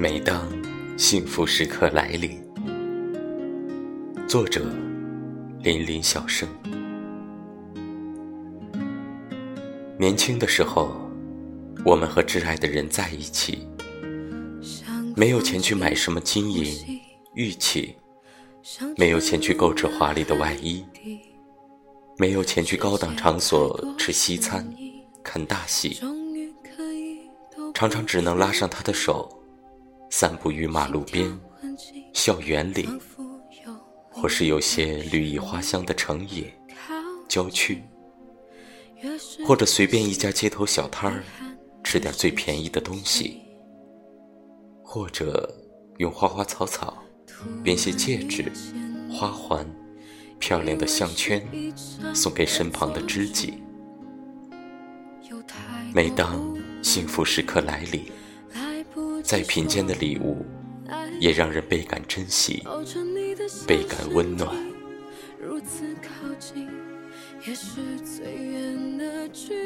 每当幸福时刻来临，作者：林林小生。年轻的时候，我们和挚爱的人在一起，没有钱去买什么金银玉器，没有钱去购置华丽的外衣，没有钱去高档场所吃西餐、看大戏，常常只能拉上他的手。散步于马路边、校园里，或是有些绿意花香的城野、郊区，或者随便一家街头小摊儿吃点最便宜的东西，或者用花花草草编些戒指、花环、漂亮的项圈送给身旁的知己。每当幸福时刻来临。再贫贱的礼物，也让人倍感珍惜，倍感温暖。如此靠近，也是最远的距离。